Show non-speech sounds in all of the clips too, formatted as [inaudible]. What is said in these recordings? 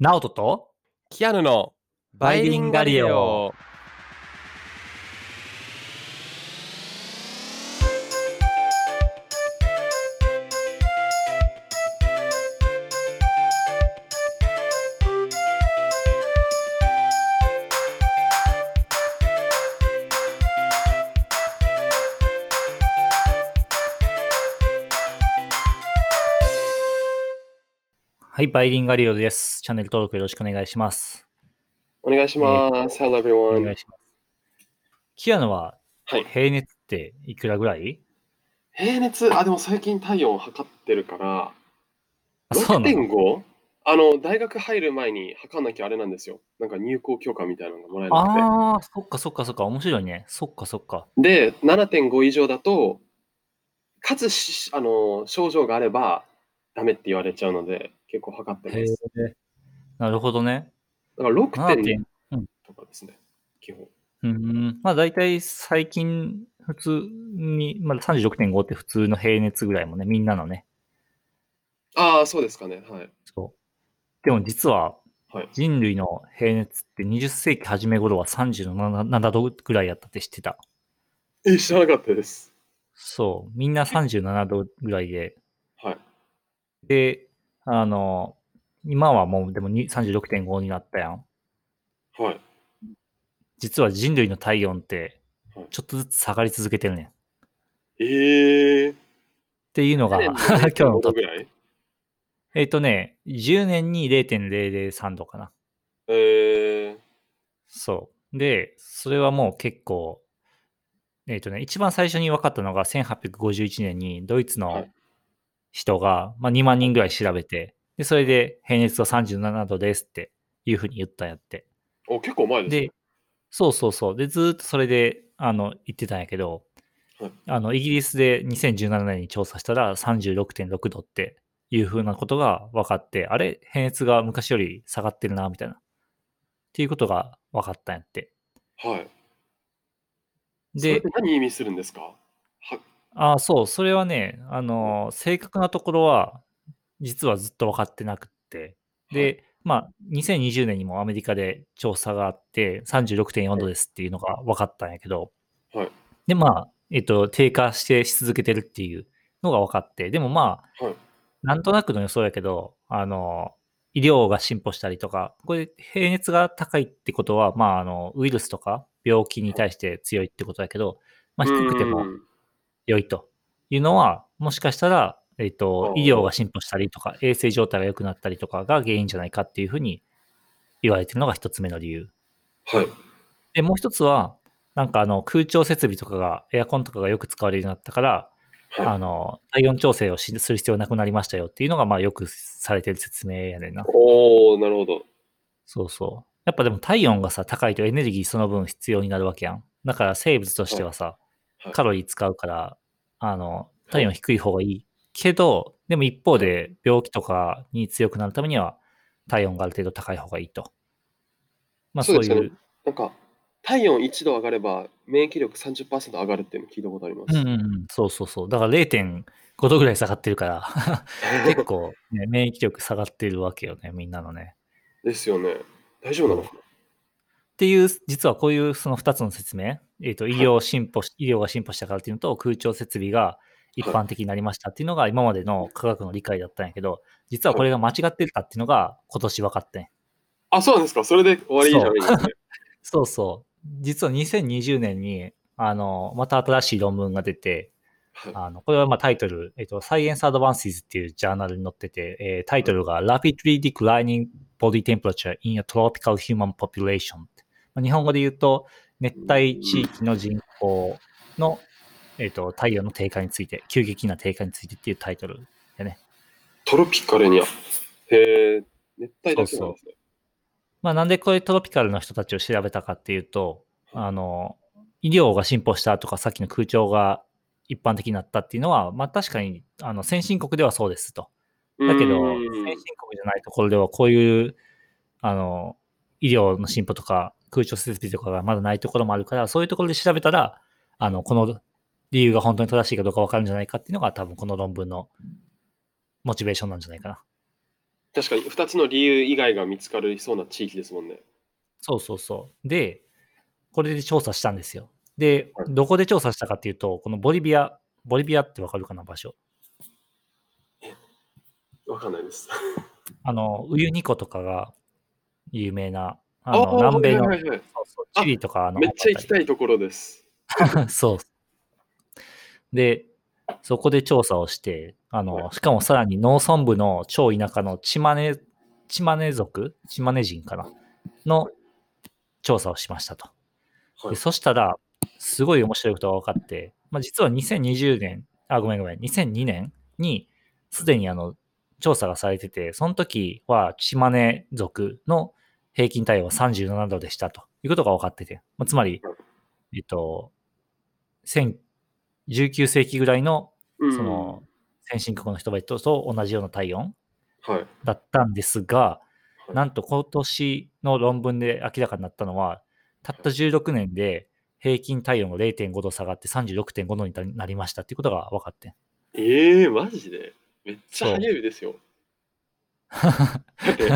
ナオトとキアヌのバイリンガリオ。い、バイリンガリオです。チャンネル登録よろしくお願いします。お願いします。Hello お everyone. 願いします。キアヌははい。平熱っていくらぐらい？平熱、あ、でも最近体温測ってるから、あ、そうなの？6.5? あの、大学入る前に測んなきゃあれなんですよ。なんか入校許可みたいなのがもらえなくて。ああ、そっかそっかそっか、面白いね。そっかそっか。で、7.5以上だと、かつしあの症状があればダメって言われちゃうので、結構測ってます。。なるほどね。だから6.2 7.0とかですね、基本。うん、まあ大体最近普通に、まあ36.5って普通の平熱ぐらいもね、みんなのね。ああ、そうですかね。はい。そう。でも実ははい。人類の平熱って20世紀初め頃は37度ぐらいやったって知ってた。え、知らなかったです。そう。みんな37度ぐらいで。はい。で、あの、今はもうでもに36.5になったやん。はい。実は人類の体温ってはいちょっとずつ下がり続けてるねん。っえー。ていうのが [laughs] 今日の度トぐらい？えっ、とね、10年に0.003度かな。えー。そう。で、それはもう結構、えっ、とね、一番最初に分かったのが1851年にドイツのはい人が、まあ、2万人ぐらい調べて、で、それで平熱は37度ですっていうふうに言ったんやって。お、結構前ですね。で、そうそうそう。で、ずーっとそれで、あの、言ってたんやけど、はいあの、イギリスで2017年に調査したら36.6度っていうふうなことが分かって、あれ平熱が昔より下がってるな、みたいな。っていうことが分かったんやって。はい。それで何意味するんですか？はあそう、それはね、あの、正確なところは、実はずっと分かってなくって。で、まあ、2020年にもアメリカで調査があって、36.4度ですっていうのが分かったんやけど、はい。で、まあ、えっと、低下してし続けてるっていうのが分かって、でもまあ、はい。なんとなくの予想やけど、あの、医療が進歩したりとか、これ、平熱が高いってことは、まあ、あの、ウイルスとか病気に対して強いってことだけど、まあ、低くてもうん良いというのは、もしかしたら、えっー医療が進歩したりとか、衛生状態が良くなったりとかが原因じゃないかっていうふうに言われてるのが一つ目の理由。はい。で、もう一つは、なんかあの、空調設備とかが、エアコンとかがよく使われるようになったから、あはい。の、体温調整をしする必要なくなりましたよっていうのが、まあよくされてる説明やねんな。おー、なるほど。そうそう。やっぱでも体温がさ、高いとエネルギーその分必要になるわけやん。だから生物としてはさ、はいカロリー使うから、あの、体温低い方がいいけど、でも一方で病気とかに強くなるためには体温がある程度高い方がいいと。まあそですよねそうういう、なんか、体温1度上がれば免疫力30%上がるっていうの聞いたことあります。うんうんうん、そうそうそう。だから0.5度ぐらい下がってるから、[laughs] 結構、ね、免疫力下がってるわけよね、みんなのね。ですよね。大丈夫なのかっていう、実はこういうその2つの説明、えっ、と、医はい療進歩し、医療が進歩したからっていうのと、空調設備が一般的になりましたっていうのが今までの科学の理解だったんやけど、実はこれが間違ってたっていうのが今年分かってん。あ、そうなんですか。それで終わりじゃないんですね。[laughs] そうそう。実は2020年に、あの、また新しい論文が出て、はいあの、これはまあタイトル、えっと、Science Advances っていうジャーナルに載ってて、えータイトルが Rapidly Declining Body Temperature in a Tropical Human Population。まあ日本語で言うと、熱帯地域の人口の、えっと、体温の低下について、急激な低下についてっていうタイトルでね。トロピカルには？へえ、熱帯だけなんですね。まあなんでこれトロピカルの人たちを調べたかっていうと、あの、医療が進歩したとか、さっきの空調が一般的になったっていうのは、まあ確かに、あの、先進国ではそうですと。だけど、先進国じゃないところではこういう、あの、医療の進歩とか空調設備とかがまだないところもあるから、そういうところで調べたら、あの、この理由が本当に正しいかどうかわかるんじゃないかっていうのが多分この論文のモチベーションなんじゃないかな。確かに2つの理由以外が見つかりそうな地域ですもんね。そうそうそう。で、これで調査したんですよ。ではい、どこで調査したかっていうと、このボリビア、ボリビアってわかるかな、場所。わかんないです。あの、ウユニ湖とかが有名な、あの南米の、はいはいはいそうそうチリとかのめっちゃ行きたたいところです。[laughs] そう。で、そこで調査をして、あの、はいしかもさらに農村部の超田舎のチマネ、チマネ族チマネ人かなの調査をしましたと。はい。でそしたら、すごい面白いことが分かって、まあ、実は2020年、あ、ごめんごめん、2002年にすでにあの調査がされてて、その時はチマネ族の平均体温は37度でしたと。いうことが分かってて、まあ、つまりはい、えっと、1000 19世紀ぐらいのうん。その先進国の人々と同じような体温はい。だったんですが、はい。なんと今年の論文で明らかになったのは、たった16年で平均体温が0.5度下がって36.5度になりましたっていうことが分かって。ん。ええー、マジで？めっちゃ早いですよ。[laughs] だって、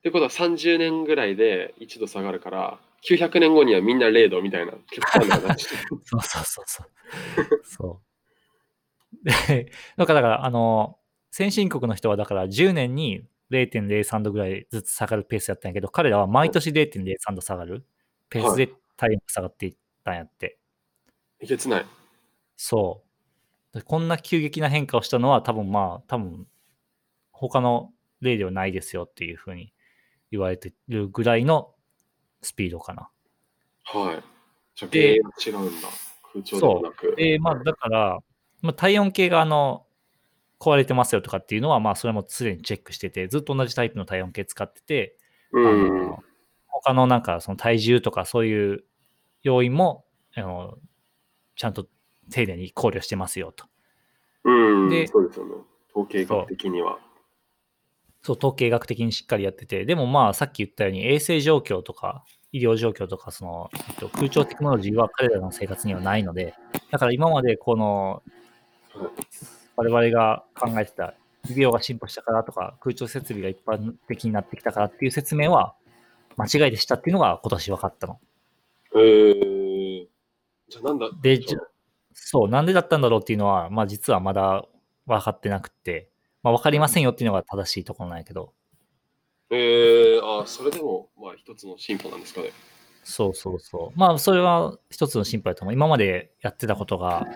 ってことは30年ぐらいで1度下がるから、900年後にはみんな0度みたいな極端な話。[laughs] そうそうそうそう。そう。で、だから、だからあの、先進国の人はだから10年に0.03度ぐらいずつ下がるペースやったんやけど、彼らは毎年0.03度下がるペースで体温が下がっていったんやって。えげつない。そう。でこんな急激な変化をしたのは多分まあ、多分他の例ではないですよっていうふうに言われてるぐらいのスピードかな。はい。じゃあ、で違うんだ。空調でもなく。で、まあだから、まあ、体温計があの、壊れてますよとかっていうのは、まあそれもすでにチェックしてて、ずっと同じタイプの体温計使ってて、あうん。の他のなんかその体重とかそういう要因も、あのちゃんと丁寧に考慮してますよと。うん。でそうですよね。統計学的には。そう、統計学的にしっかりやってて、でもまあさっき言ったように衛生状況とか医療状況とかその、えっと、空調テクノロジーは彼らの生活にはないので、だから今までこのはい我々が考えてた医療が進歩したからとか空調設備が一般的になってきたからっていう説明は間違いでしたっていうのが今年分かったの。えー、じゃあなんだでじゃそう、なんでだったんだろうっていうのは、まあ実はまだ分かってなくて、まあ分かりませんよっていうのが正しいところなんやけど、えー、あ、それでも、まあ一つの進歩なんですかね。そうそうそう。まあそれは一つの心配だと思う。今までやってたことが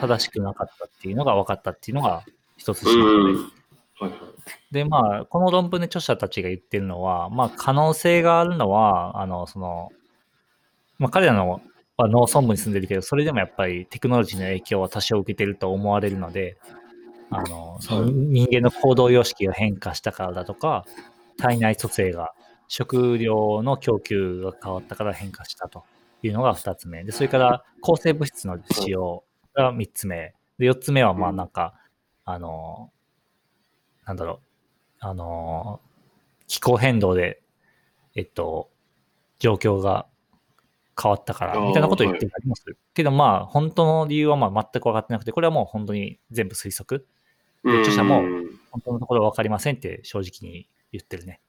正しくなかったっていうのが分かったっていうのが一つ心配です。はいはい。で、まあ、この論文で著者たちが言ってるのは、まあ、可能性があるのは、あの、その、まあ、彼らのは農村部に住んでるけど、それでもやっぱりテクノロジーの影響は多少受けてると思われるので、あの、その人間の行動様式が変化したからだとか、体内組成が、食料の供給が変わったから変化したというのが二つ目。で、それから抗生物質の使用が三つ目。で、四つ目は、まあ、なんか、あの、なんだろう、あのー気候変動で、えっと、状況が変わったから、みたいなことを言ってたりもする。けどまあ、本当の理由はまあ全く分かってなくて、これはもう本当に全部推測。で著者もうん本当のところ分かりませんって正直に言ってるね。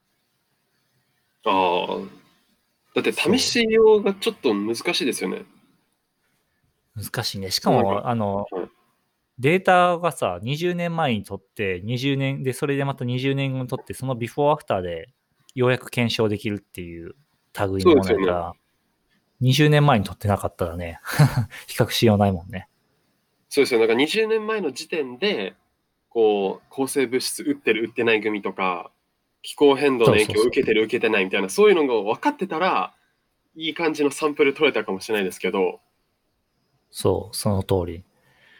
ああ。だって試しようがちょっと難しいですよね。難しいね。しかも、あのはい、データがさ、20年前にとって、20年で、それでまた20年後にとって、そのビフォーアフターでようやく検証できるっていう類のものやから、20年前にとってなかったらね、[laughs] 比較しようないもんね。そうですよ。なんか20年前の時点で、こう、抗生物質打ってる打ってない組とか、気候変動の影響を受けてる受けてないみたいな、そういうのが分かってたら、いい感じのサンプル取れたかもしれないですけど、そう、その通り。っ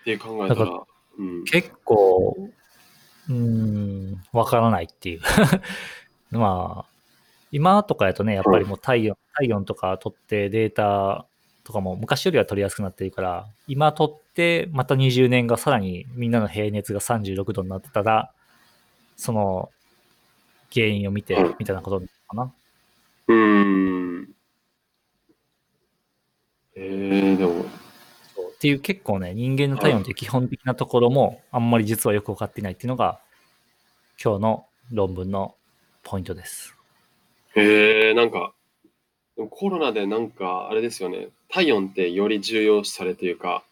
ていう考えただら、うん。結構、うーん、わからないっていう。[laughs] まあ、今とかやとね、やっぱりもう体温、体温とか取ってデータとかも昔よりは取りやすくなってるから、今取って、また20年がさらにみんなの平熱が36度になってたら、その原因を見てうん、みたいなことなのかな？うーん。えー、でも、っていう結構ね、人間の体温という基本的なところも、あんまり実はよく分かっていないっていうのが、今日の論文のポイントです。へえ、なんか、でもコロナでなんか、あれですよね、体温ってより重要視されというか、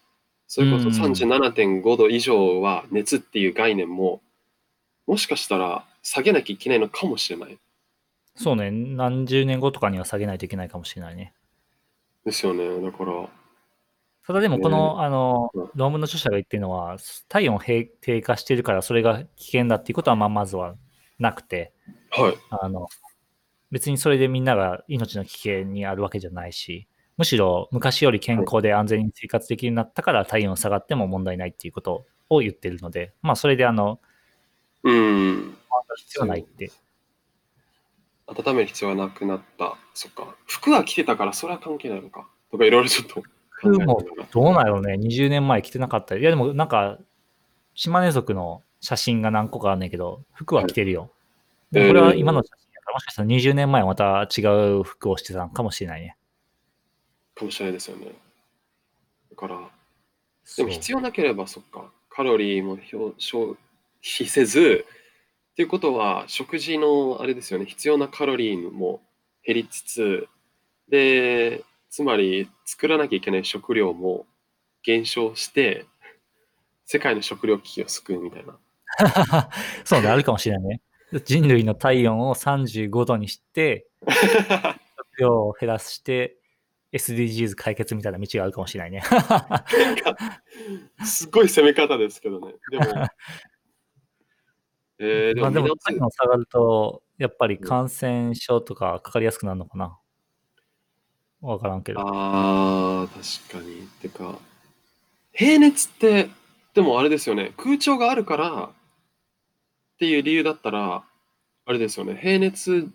それこそうん37.5度以上は熱っていう概念も、もしかしたら下げなきゃいけないのかもしれない。そうね、何十年後とかには下げないといけないかもしれないね。ですよね。だから、ただでもこの、あのうん、論文の著者が言ってるのは、体温低低下してるからそれが危険だっていうことはまあまずはなくて、はい。あの、別にそれでみんなが命の危険にあるわけじゃないし、むしろ昔より健康で安全に生活できるようになったから体温下がっても問題ないっていうことを言ってるので、まあそれであの、うん。必要はないって。温める必要がなくなった。そっか。服は着てたからそれは関係ないのか。とかいろいろちょっと考え。どうなんやろうね、20年前着てなかったり。いやでもなんか、島根族の写真が何個かあんねんけど、服は着てるよ。いでもこれはえー今の写真やから、もしかしたら20年前はまた違う服をしてたのかもしれないね。かもしれないですよね。だから、でも必要なければそっか。カロリーも表消費せず、っていうことは食事のあれですよね。必要なカロリーも減りつつ、で、つまり作らなきゃいけない食料も減少して、世界の食料危機を救うみたいな。[laughs] そうね、あるかもしれないね。人類の体温を35度にして、[laughs] 食料を減らして、SDGs 解決みたいな道があるかもしれないね。すごい攻め方ですけどね。でも、えー、で [laughs] まあでももみんな体温下がると、やっぱり感染症とかかかりやすくなるのかな。わからんけど。ああ、確かに。てか、平熱って、でもあれですよね、空調があるからっていう理由だったら、あれですよね、平熱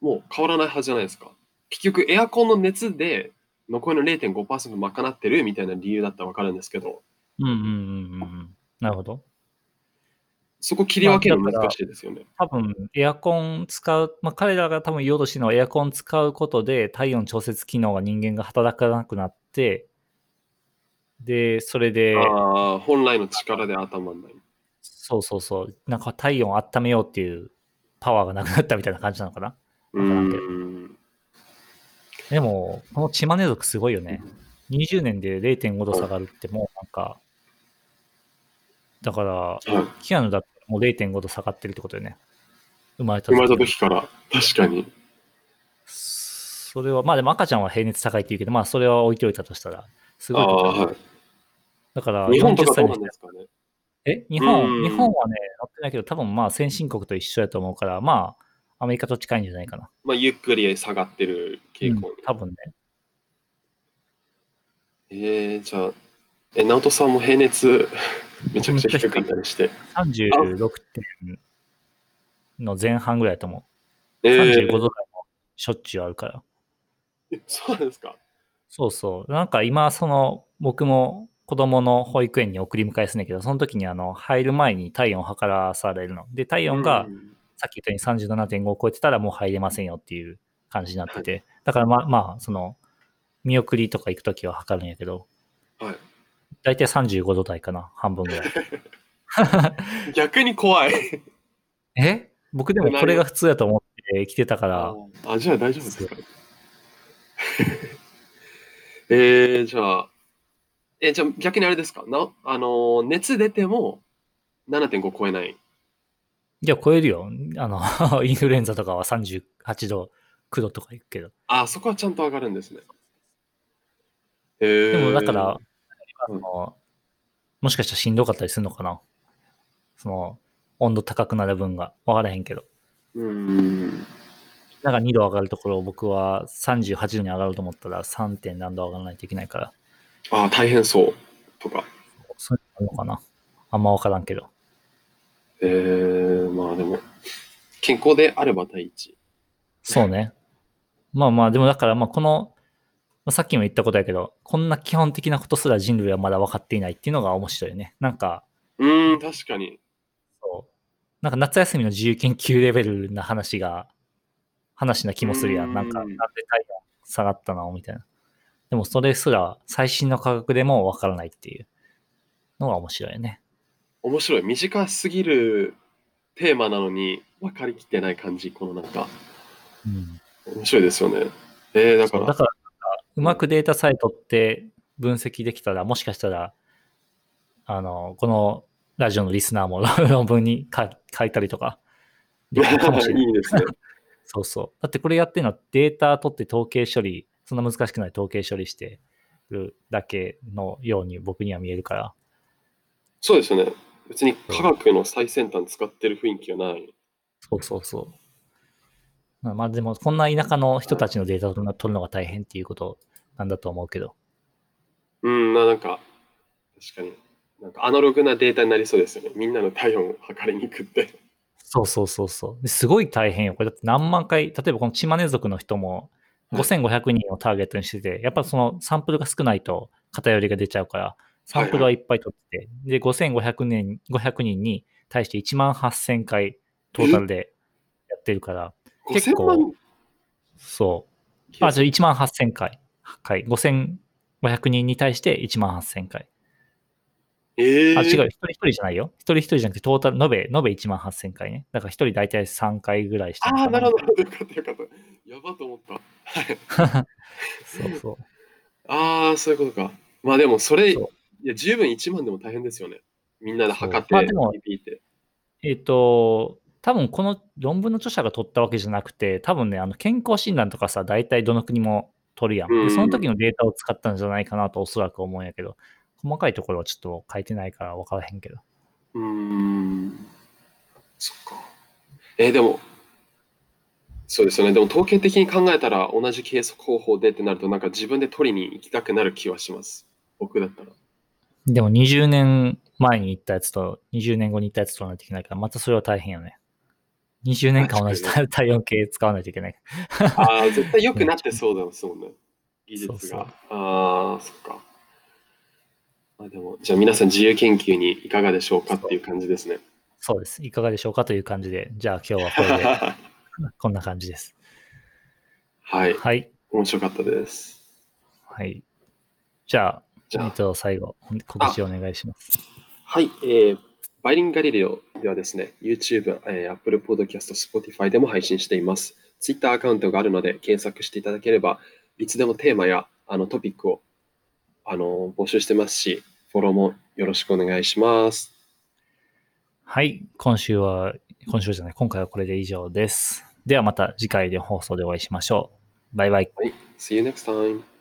も変わらないはずじゃないですか。結局、エアコンの熱で残りの0.5%賄ってるみたいな理由だったらわかるんですけど、うんうんうんうんうん。なるほど。そこ切り分けるの難しいですよね。多分、エアコン使う、まあ、彼らが多分言おうとしてるのはエアコン使うことで体温調節機能が人間が働かなくなって、で、それで、ああ、本来の力で頭んない。そうそうそう、なんか体温を温めようっていうパワーがなくなったみたいな感じなのかな。うん。でも、このチマネ族すごいよね。20年で0.5度下がるってもうなんか、だから、はいキアヌだってもう0.5度下がってるってことよね。生まれた生まれたに時から、確かに。それは、まあでも赤ちゃんは平熱高いって言うけど、まあそれは置いておいたとしたら、すああ、ごいことだよはい。だから、日本と40かどうなんですかね。え？日本、うん日本はね、乗ってないけど、多分まあ先進国と一緒やと思うから、まあ、アメリカと近いんじゃないかな。まあ、ゆっくり下がってる傾向に。うん多分ね。えー、じゃあ、え、直人さんも平熱めちゃくちゃ低かったりして。36点の前半ぐらいだと思う。えー35度台もしょっちゅうあるから。えそうなんですか。そうそう。なんか今、その、僕も子供の保育園に送り迎えすんねんけど、その時にあの、入る前に体温を測らされるの。で、体温がうんさっき言ったように37.5を超えてたらもう入れませんよっていう感じになってて、だからまあ、まあ、その、見送りとか行くときは測るんやけど、はい。だいたい35度台かな、半分ぐらい。[laughs] 逆に怖い。え？僕でもこれが普通やと思って来てたから、あ、じゃあ大丈夫ですか？[laughs] えー、じゃあ、え、じゃあ逆にあれですか？なあのー、熱出ても7.5超えない。いや、超えるよ。あの、[laughs] インフルエンザとかは38度、9度とか行くけど。あ、そこはちゃんと上がるんですね。えー、でもだから、あうんのもしかしたらしんどかったりするのかなその、温度高くなる分が。わからへんけど。うーん。なんか2度上がるところを僕は38度に上がると思ったら 3. 点何度上がらないといけないから、あ、大変そう。とか。そういうのかなあんまわからんけど。えー、まあでも、健康であれば第一。そうね。まあまあ、でもだから、まあこの、まあさっきも言ったことやけど、こんな基本的なことすら人類はまだ分かっていないっていうのが面白いよね。なんか、うーん、確かに。そう。なんか夏休みの自由研究レベルな話が、話な気もするや。うんんなんか、なんで体温下がったのみたいな。でもそれすら最新の科学でも分からないっていうのが面白いよね。面白い。短すぎるテーマなのに、分かりきってない感じ、このなんか、うん、面白いですよね。えー、だから、だから、うまくデータさえ取って分析できたら、もしかしたら、あの、このラジオのリスナーも [laughs] 論文に書書いたりとか、できるかもしれない。[laughs] いいですね。[laughs] そうそう。だってこれやってるのはデータ取って統計処理、そんな難しくない統計処理してるだけのように僕には見えるから。そうですよね。別に科学の最先端使ってる雰囲気はない。そうそうそう。まあまあでも、こんな田舎の人たちのデータを取るのが大変っていうことなんだと思うけど。うん、ななんか、確かに。なんかアナログなデータになりそうですよね。みんなの体温を測りに行くって。そうそうそうそう。ですごい大変よ。これだって何万回、例えばこのチマネ族の人もはい5500人をターゲットにしてて、やっぱそのサンプルが少ないと偏りが出ちゃうから、サンプルはいっぱい取ってて、で、5500人 ,500 人に対して1万8000回トータルでやってるから、結構5000万そう。あ、じゃあ1万8000回。回。5500人に対して1万8000回。えー、あ、違う。一人一人じゃないよ。一人一人じゃなくて、トータル、延べ、延べ1万8000回ね。だから一人大体3回ぐらいしてるああ、なるほど。よかったよかった。やばと思った。はい [laughs] そうそう。ああ、そういうことか。まあでも、それ、いや、十分1万でも大変ですよね。みんなで測って、まあでも。えっ、と、多分この論文の著者が取ったわけじゃなくて、多分ね、あの健康診断とかさ、大体どの国も取るやん。うんでその時のデータを使ったんじゃないかなとおそらく思うんやけど、細かいところはちょっと書いてないから分からへんけど。うーん。そっか。えーでも、そうですよね。でも、統計的に考えたら、同じ計測方法でってなると、なんか自分で取りに行きたくなる気はします。僕だったら。でも20年前に行ったやつと、20年後に行ったやつ取らないといけないから、またそれは大変よね。20年間同じ確体温計使わないといけない。ああ、絶対良くなってそうだもんね。技術が。そうそうああ、そっか。まあでも、じゃあ皆さん自由研究にいかがでしょうかっていう感じですね。そうです。いかがでしょうかという感じで、じゃあ今日はこれで、[laughs] こんな感じです。はい。はい。面白かったです。はい。じゃあ、じゃあえっ、と、最後、告知お願いします。はい、えー、バイリンガリレオではですね、YouTube、えー、Apple Podcast、Spotify でも配信しています。Twitter アカウントがあるので検索していただければ、いつでもテーマやあのトピックをあの募集してますし、フォローもよろしくお願いします。はい。今週は、今週じゃない、今回はこれで以上です。ではまた次回で放送でお会いしましょう。バイバイ。はい、See you next time!